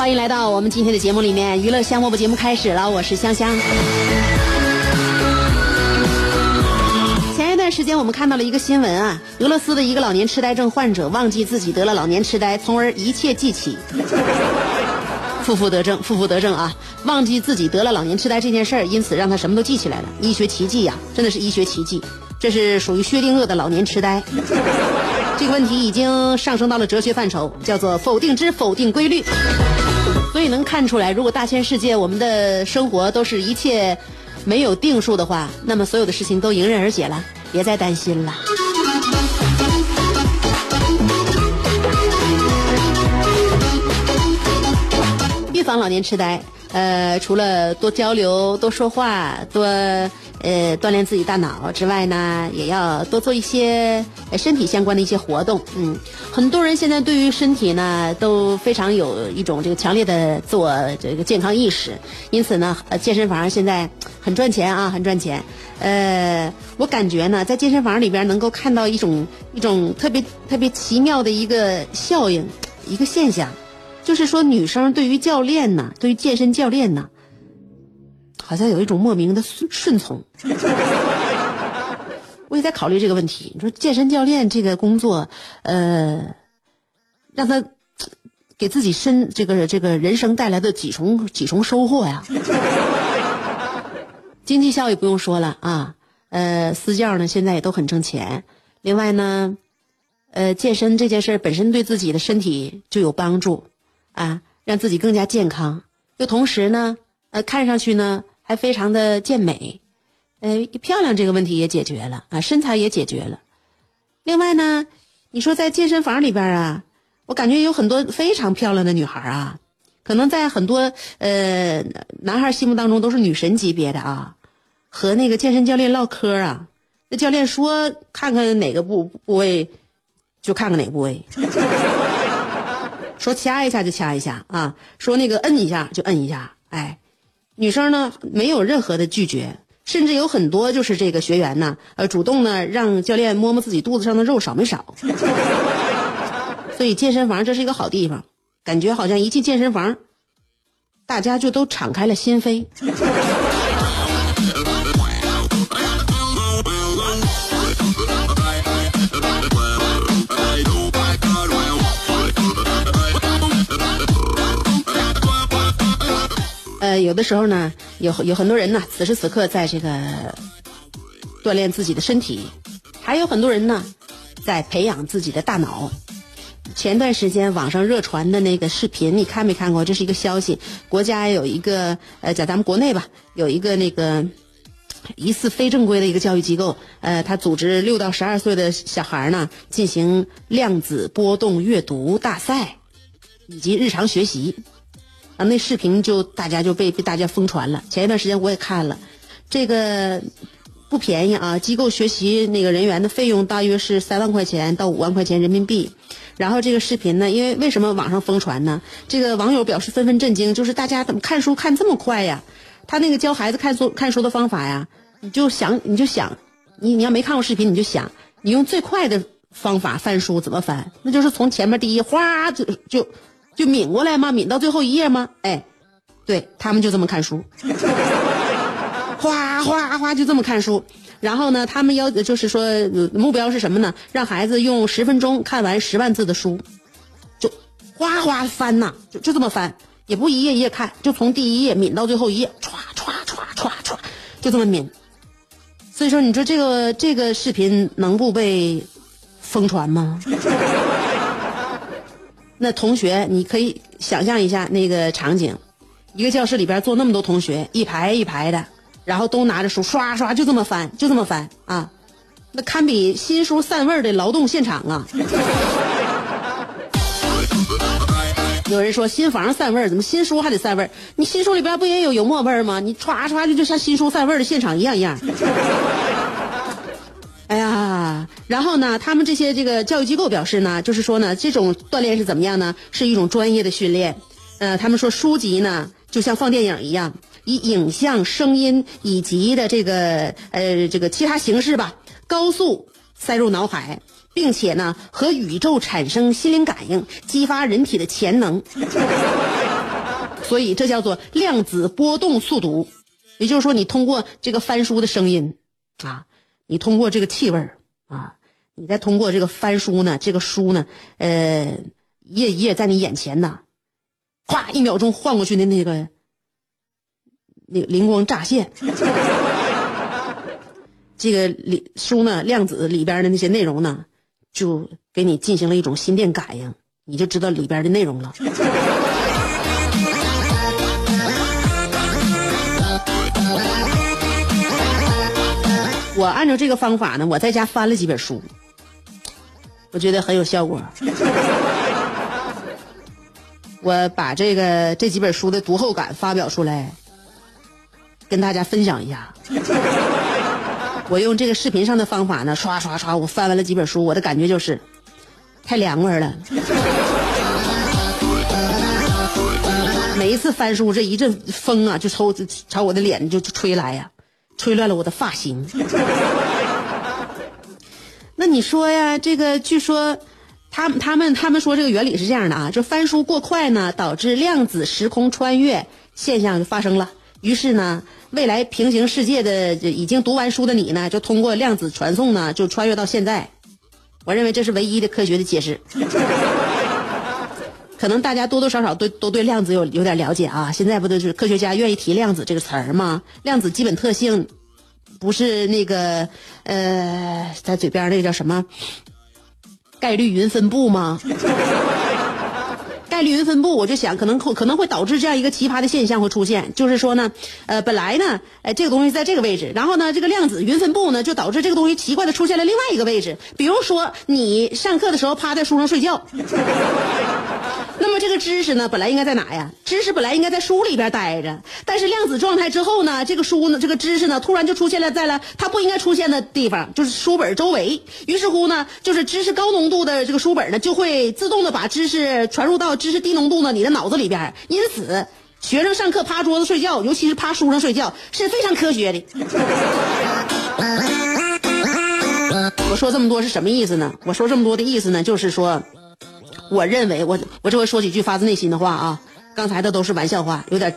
欢迎来到我们今天的节目里面，娱乐香饽饽节目开始了，我是香香。前一段时间我们看到了一个新闻啊，俄罗斯的一个老年痴呆症患者忘记自己得了老年痴呆，从而一切记起，负负得正，负负得正啊！忘记自己得了老年痴呆这件事儿，因此让他什么都记起来了，医学奇迹呀，真的是医学奇迹。这是属于薛定谔的老年痴呆，这个问题已经上升到了哲学范畴，叫做否定之否定规律。所以能看出来，如果大千世界我们的生活都是一切没有定数的话，那么所有的事情都迎刃而解了，别再担心了。预防老年痴呆，呃，除了多交流、多说话、多呃锻炼自己大脑之外呢，也要多做一些身体相关的一些活动。嗯，很多人现在对于身体呢都非常有一种这个强烈的自我这个健康意识，因此呢，健身房现在很赚钱啊，很赚钱。呃，我感觉呢，在健身房里边能够看到一种一种特别特别奇妙的一个效应，一个现象。就是说，女生对于教练呢，对于健身教练呢，好像有一种莫名的顺顺从。我也在考虑这个问题。你说健身教练这个工作，呃，让他给自己身这个这个人生带来的几重几重收获呀？经济效益不用说了啊，呃，私教呢现在也都很挣钱。另外呢，呃，健身这件事本身对自己的身体就有帮助。啊，让自己更加健康，又同时呢，呃，看上去呢还非常的健美，呃，漂亮这个问题也解决了啊，身材也解决了。另外呢，你说在健身房里边啊，我感觉有很多非常漂亮的女孩啊，可能在很多呃男孩心目当中都是女神级别的啊，和那个健身教练唠嗑啊，那教练说看看哪个部部位，就看看哪个部位。说掐一下就掐一下啊，说那个摁一下就摁一下，哎，女生呢没有任何的拒绝，甚至有很多就是这个学员呢，呃，主动呢让教练摸摸自己肚子上的肉少没少。所以健身房这是一个好地方，感觉好像一进健身房，大家就都敞开了心扉。有的时候呢，有有很多人呢，此时此刻在这个锻炼自己的身体，还有很多人呢，在培养自己的大脑。前段时间网上热传的那个视频，你看没看过？这是一个消息，国家有一个呃，在咱们国内吧，有一个那个疑似非正规的一个教育机构，呃，他组织六到十二岁的小孩呢，进行量子波动阅读大赛以及日常学习。啊，那视频就大家就被被大家疯传了。前一段时间我也看了，这个不便宜啊。机构学习那个人员的费用大约是三万块钱到五万块钱人民币。然后这个视频呢，因为为什么网上疯传呢？这个网友表示纷纷震惊，就是大家怎么看书看这么快呀？他那个教孩子看书看书的方法呀，你就想你就想，你你要没看过视频，你就想你用最快的方法翻书怎么翻？那就是从前面第一哗就就。就抿过来吗？抿到最后一页吗？哎，对他们就这么看书，哗哗哗就这么看书。然后呢，他们要就是说目标是什么呢？让孩子用十分钟看完十万字的书，就哗哗翻呐，就就这么翻。也不一页一页看，就从第一页抿到最后一页，歘歘歘歘歘，就这么抿。所以说，你说这个这个视频能不被疯传吗？那同学，你可以想象一下那个场景：一个教室里边坐那么多同学，一排一排的，然后都拿着书，刷刷就这么翻，就这么翻啊，那堪比新书散味的劳动现场啊！有人说新房散味怎么新书还得散味你新书里边不也有油墨味吗？你歘歘就就像新书散味的现场一样一样。哎呀，然后呢，他们这些这个教育机构表示呢，就是说呢，这种锻炼是怎么样呢？是一种专业的训练。呃，他们说书籍呢，就像放电影一样，以影像、声音以及的这个呃这个其他形式吧，高速塞入脑海。并且呢，和宇宙产生心灵感应，激发人体的潜能。所以这叫做量子波动速读。也就是说，你通过这个翻书的声音，啊，你通过这个气味啊，你再通过这个翻书呢，这个书呢，呃，一页一页在你眼前呢，咵，一秒钟晃过去的那个，那个灵光乍现。这个里书呢，量子里边的那些内容呢。就给你进行了一种心电感应，你就知道里边的内容了。我按照这个方法呢，我在家翻了几本书，我觉得很有效果。我把这个这几本书的读后感发表出来，跟大家分享一下。我用这个视频上的方法呢，刷刷刷，我翻完了几本书，我的感觉就是太凉快了。每一次翻书，这一阵风啊，就抽朝我的脸就吹来呀，吹乱了我的发型。那你说呀，这个据说他他们他们说这个原理是这样的啊，就翻书过快呢，导致量子时空穿越现象就发生了，于是呢。未来平行世界的已经读完书的你呢，就通过量子传送呢，就穿越到现在。我认为这是唯一的科学的解释。可能大家多多少少都都对量子有有点了解啊。现在不都是科学家愿意提量子这个词儿吗？量子基本特性不是那个呃，在嘴边那个叫什么概率云分布吗？概率云分布，我就想可能可可能会导致这样一个奇葩的现象会出现，就是说呢，呃，本来呢，呃，这个东西在这个位置，然后呢，这个量子云分布呢，就导致这个东西奇怪的出现了另外一个位置。比如说，你上课的时候趴在书上睡觉。那么这个知识呢，本来应该在哪呀？知识本来应该在书里边待着，但是量子状态之后呢，这个书呢，这个知识呢，突然就出现了在了它不应该出现的地方，就是书本周围。于是乎呢，就是知识高浓度的这个书本呢，就会自动的把知识传入到知识低浓度的你的脑子里边。因此，学生上课趴桌子睡觉，尤其是趴书上睡觉，是非常科学的。我说这么多是什么意思呢？我说这么多的意思呢，就是说。我认为，我我这回说几句发自内心的话啊，刚才的都是玩笑话，有点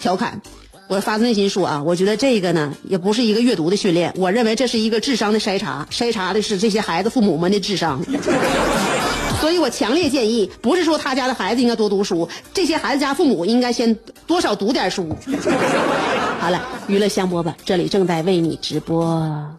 调侃。我发自内心说啊，我觉得这个呢，也不是一个阅读的训练，我认为这是一个智商的筛查，筛查的是这些孩子父母们的智商。所以我强烈建议，不是说他家的孩子应该多读书，这些孩子家父母应该先多少读点书。好了，娱乐香饽饽，这里正在为你直播。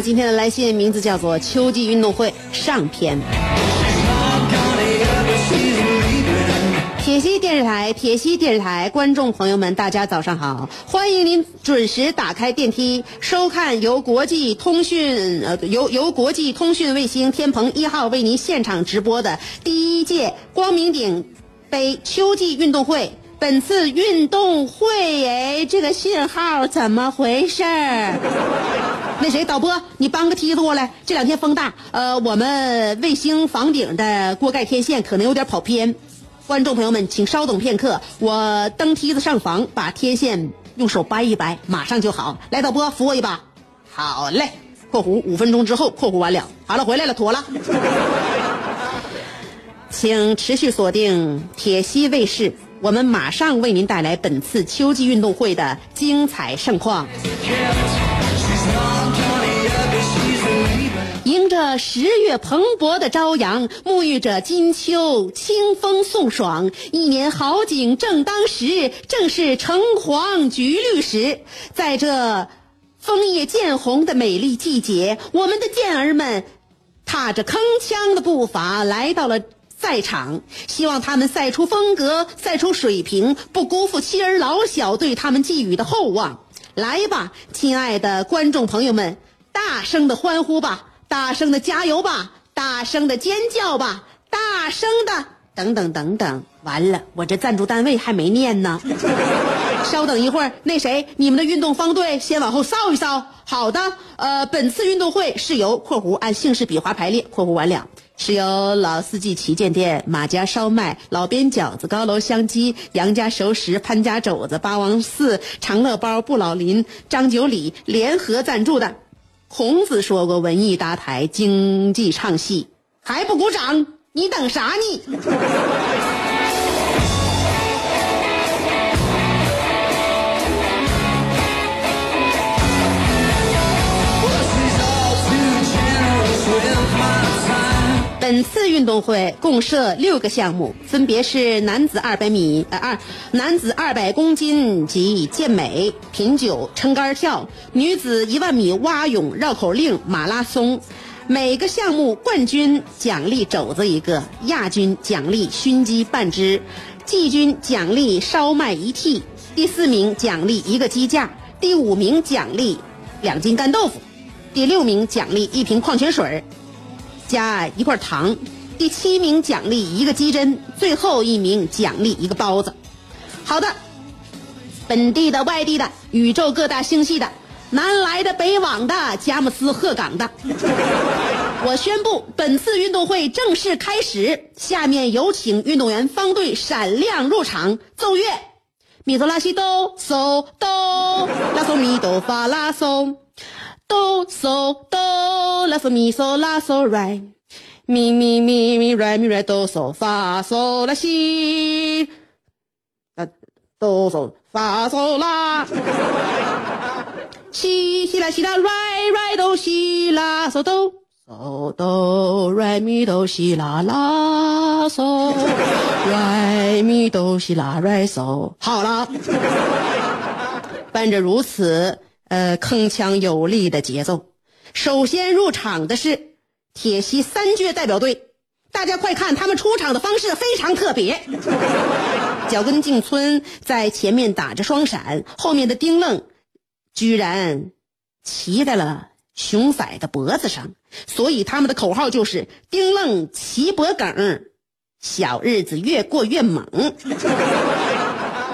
今天的来信名字叫做《秋季运动会上篇》。铁西电视台，铁西电视台，观众朋友们，大家早上好！欢迎您准时打开电梯，收看由国际通讯呃由由国际通讯卫星天蓬一号为您现场直播的第一届光明顶杯秋季运动会。本次运动会，哎，这个信号怎么回事儿？那谁，导播，你搬个梯子过来。这两天风大，呃，我们卫星房顶的锅盖天线可能有点跑偏。观众朋友们，请稍等片刻，我登梯子上房，把天线用手掰一掰，马上就好。来，导播扶我一把。好嘞。（括弧五分钟之后）（括弧完了）好了，回来了，妥了。请持续锁定铁西卫视，我们马上为您带来本次秋季运动会的精彩盛况。着十月蓬勃的朝阳，沐浴着金秋清风送爽，一年好景正当时，正是橙黄橘绿时。在这枫叶渐红的美丽季节，我们的健儿们踏着铿锵的步伐来到了赛场，希望他们赛出风格，赛出水平，不辜负妻儿老小对他们寄予的厚望。来吧，亲爱的观众朋友们，大声的欢呼吧！大声的加油吧！大声的尖叫吧！大声的等等等等。完了，我这赞助单位还没念呢。稍等一会儿，那谁，你们的运动方队先往后扫一扫。好的，呃，本次运动会是由（括弧按姓氏笔画排列）（括弧完了）是由老四季旗舰店、马家烧麦、老边饺子、高楼香鸡、杨家熟食、潘家肘子、八王寺、长乐包、不老林、张九里联合赞助的。孔子说过：“文艺搭台，经济唱戏，还不鼓掌？你等啥呢？”本次运动会共设六个项目，分别是男子二百米呃二男子二百公斤级健美、品酒、撑杆跳；女子一万米蛙泳、绕口令、马拉松。每个项目冠军奖励肘子一个，亚军奖励熏鸡半只，季军奖励烧麦一屉，第四名奖励一个鸡架，第五名奖励两斤干豆腐，第六名奖励一瓶矿泉水加一块糖，第七名奖励一个鸡胗，最后一名奖励一个包子。好的，本地的、外地的、宇宙各大星系的、南来的、北往的、佳木斯、鹤岗的，我宣布本次运动会正式开始。下面有请运动员方队闪亮入场，奏乐：咪哆拉西哆嗦哆拉嗦咪哆发拉嗦。哆嗦哆拉嗦咪嗦拉嗦来，咪咪咪咪来咪来哆嗦发嗦拉西，啊哆嗦发嗦拉，西西啦西啦来来哆西啦嗦哆嗦哆来咪哆西啦啦嗦，来咪哆西啦来嗦，好了，伴着如此。呃，铿锵有力的节奏。首先入场的是铁西三绝代表队，大家快看，他们出场的方式非常特别。脚跟进村在前面打着双闪，后面的丁愣居然骑在了熊仔的脖子上，所以他们的口号就是“丁愣骑脖梗，小日子越过越猛”。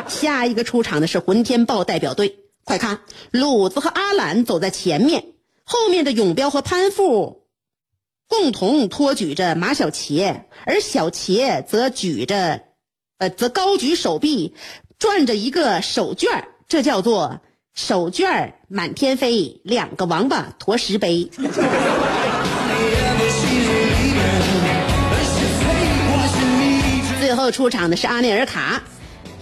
下一个出场的是混天豹代表队。快看，鲁子和阿懒走在前面，后面的永彪和潘富共同托举着马小茄，而小茄则举着，呃，则高举手臂，转着一个手绢这叫做手绢满天飞，两个王八驮石碑。最后出场的是阿内尔卡。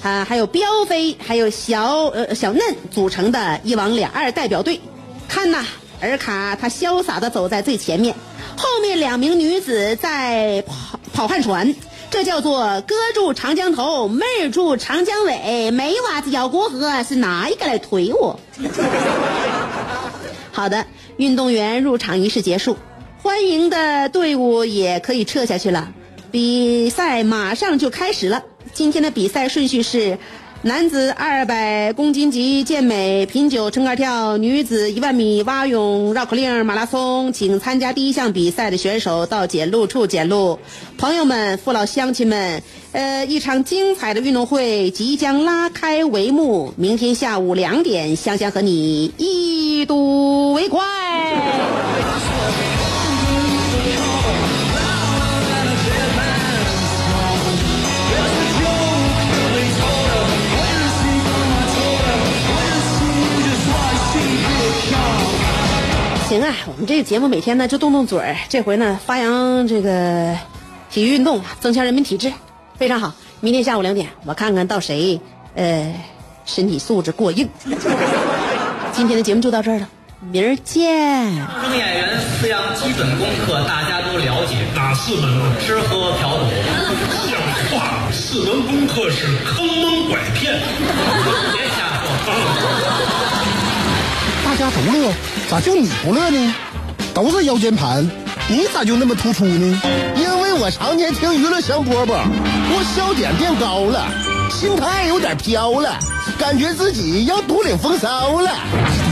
啊，还有彪飞，还有小呃小嫩组成的一王两二代表队，看呐，尔卡他潇洒的走在最前面，后面两名女子在跑跑旱船，这叫做哥住长江头，妹住长江尾，没娃子咬过河，是哪一个来推我？好的，运动员入场仪式结束，欢迎的队伍也可以撤下去了。比赛马上就开始了。今天的比赛顺序是：男子二百公斤级健美、品酒、撑杆跳；女子一万米蛙泳、绕口令、马拉松。请参加第一项比赛的选手到检录处检录。朋友们、父老乡亲们，呃，一场精彩的运动会即将拉开帷幕。明天下午两点，香香和你一睹为快。行啊，我们这个节目每天呢就动动嘴儿，这回呢发扬这个体育运动，增强人民体质，非常好。明天下午两点，我看看到谁呃身体素质过硬。今天的节目就到这儿了，明儿见。相声演员四样基本功课大家都了解，哪四门？吃喝嫖赌。像话吗？四门功课是坑蒙拐骗。别瞎说。大家都乐，咋就你不乐呢？都是腰间盘，你咋就那么突出呢？因为我常年听娱乐香饽饽，我笑点变高了，心态有点飘了，感觉自己要独领风骚了。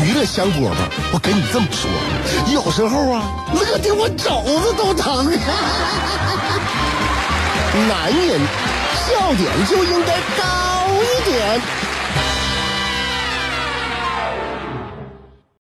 娱乐香饽饽，我跟你这么说，有时候啊，乐的我肘子都疼。男人笑点就应该高一点。